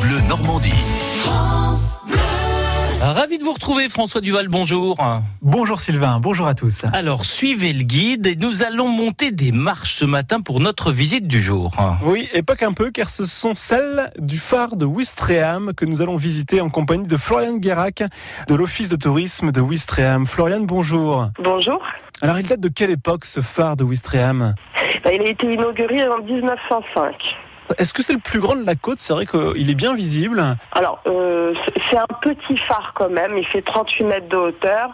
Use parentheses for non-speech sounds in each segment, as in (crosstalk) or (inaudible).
Bleu Normandie. Ravi de vous retrouver François Duval, bonjour. Bonjour Sylvain, bonjour à tous. Alors suivez le guide et nous allons monter des marches ce matin pour notre visite du jour. Oui, et pas qu'un peu, car ce sont celles du phare de Ouistreham que nous allons visiter en compagnie de Florian Guérac de l'Office de tourisme de Ouistreham. Florian, bonjour. Bonjour. Alors il date de quelle époque ce phare de Ouistreham? Bah, il a été inauguré en 1905. Est-ce que c'est le plus grand de la côte? C'est vrai qu'il est bien visible. Alors, euh, c'est- un petit phare quand même. Il fait 38 mètres de hauteur.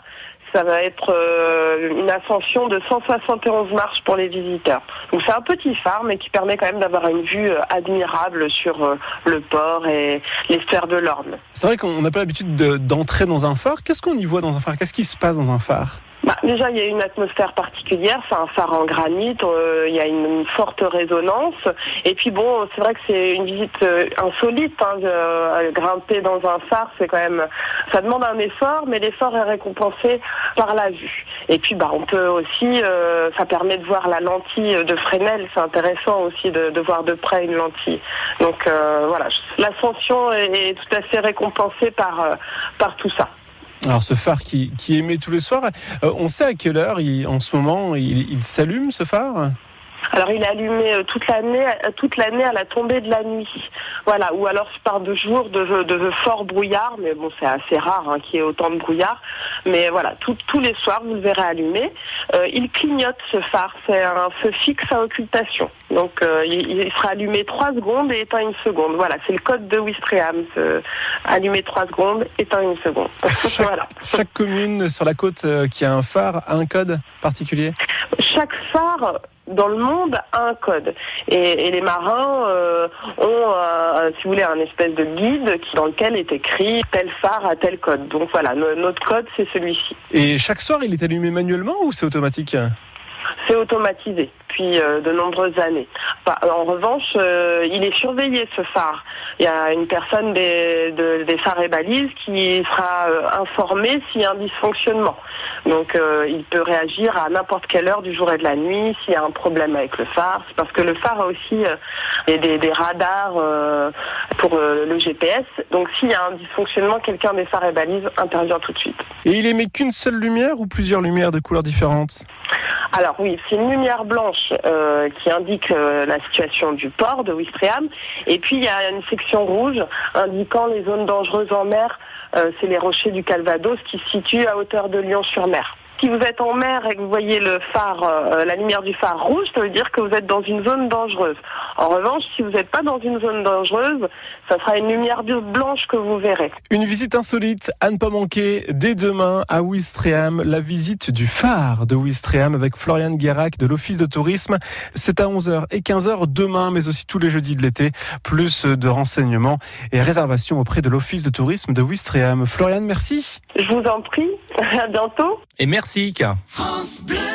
Ça va être euh, une ascension de 171 marches pour les visiteurs. Donc c'est un petit phare, mais qui permet quand même d'avoir une vue euh, admirable sur le port et les sphères de l'Orne. C'est vrai qu'on n'a pas l'habitude de- d'entrer dans un phare. Qu'est-ce qu'on y voit dans un phare? Qu'est-ce qui se passe dans un phare? Bah, déjà, il y a une atmosphère particulière. C'est un phare en granit. euh, il y a une, forte résonance. Et puis bon, c'est vrai que c'est une visite euh, insolite. Hein, euh, grimper dans un phare, c'est quand même, ça demande un effort, mais l'effort est récompensé par la vue. Et puis, bah, on peut aussi, ça permet de voir la lentille de Fresnel. C'est intéressant aussi de, voir de près une lentille. Donc voilà, l'ascension est, est tout à fait récompensée par par tout ça. Alors ce phare qui, qui émet tous les soirs, euh, on sait à quelle heure il- en ce moment il, il s'allume ce phare? Alors il est allumé euh, toute l'année, euh, toute l'année à la tombée de la nuit. Voilà, ou alors par de jours de, de fort brouillard, mais bon c'est assez rare hein, qu'il y ait autant de brouillard. Mais voilà, tout- tous les soirs vous le verrez allumé. Euh, il clignote ce phare, c'est un feu fixe à occultation. Donc euh, il, il sera allumé trois secondes et éteint une seconde. Voilà, c'est le code de Wistreham, allumé trois secondes, éteint une seconde. (laughs) voilà. Chaque commune sur la côte qui a un phare a un code particulier? Chaque phare dans le monde a un code. Et, et les marins euh, ont, euh, si vous voulez, un espèce de guide qui, dans lequel est écrit tel phare a tel code. Donc voilà, no- notre code, c'est celui-ci. Et chaque soir il est allumé manuellement ou c'est automatique? C'est automatisé depuis euh, de nombreuses années. En revanche, euh, il est surveillé ce phare. Il y a une personne des, de- des phares et balises qui sera euh, informée s'il y a un dysfonctionnement. Donc euh, il peut réagir à n'importe quelle heure du jour et de la nuit s'il y a un problème avec le phare. Parce que le phare a aussi des, des- radars pour le GPS. Donc s'il y a un dysfonctionnement, quelqu'un des phares et balises intervient tout de suite. Et il émet qu'une seule lumière ou plusieurs lumières de couleurs différentes? Alors oui, c'est une lumière blanche euh, qui indique euh, la situation du port de Ouistreham. Et puis il y a une section rouge indiquant les zones dangereuses en mer. Euh, c'est les rochers du Calvados qui se situent à hauteur de Lyon-sur-Mer. Si vous êtes en mer et que vous voyez le phare, euh, la lumière du phare rouge, ça veut dire que vous êtes dans une zone dangereuse. En revanche, si vous n'êtes pas dans une zone dangereuse, ça sera une lumière blanche que vous verrez. Une visite insolite à ne pas manquer dès demain à Ouistreham, la visite du phare de Ouistreham avec Florian Guérac de l'Office de tourisme. C'est à 11h et 15h demain, mais aussi tous les jeudis de l'été. Plus de renseignements et réservations auprès de l'Office de tourisme de Ouistreham. Florian, merci. Je vous en prie, (laughs) à bientôt. Et merci. France Bleu.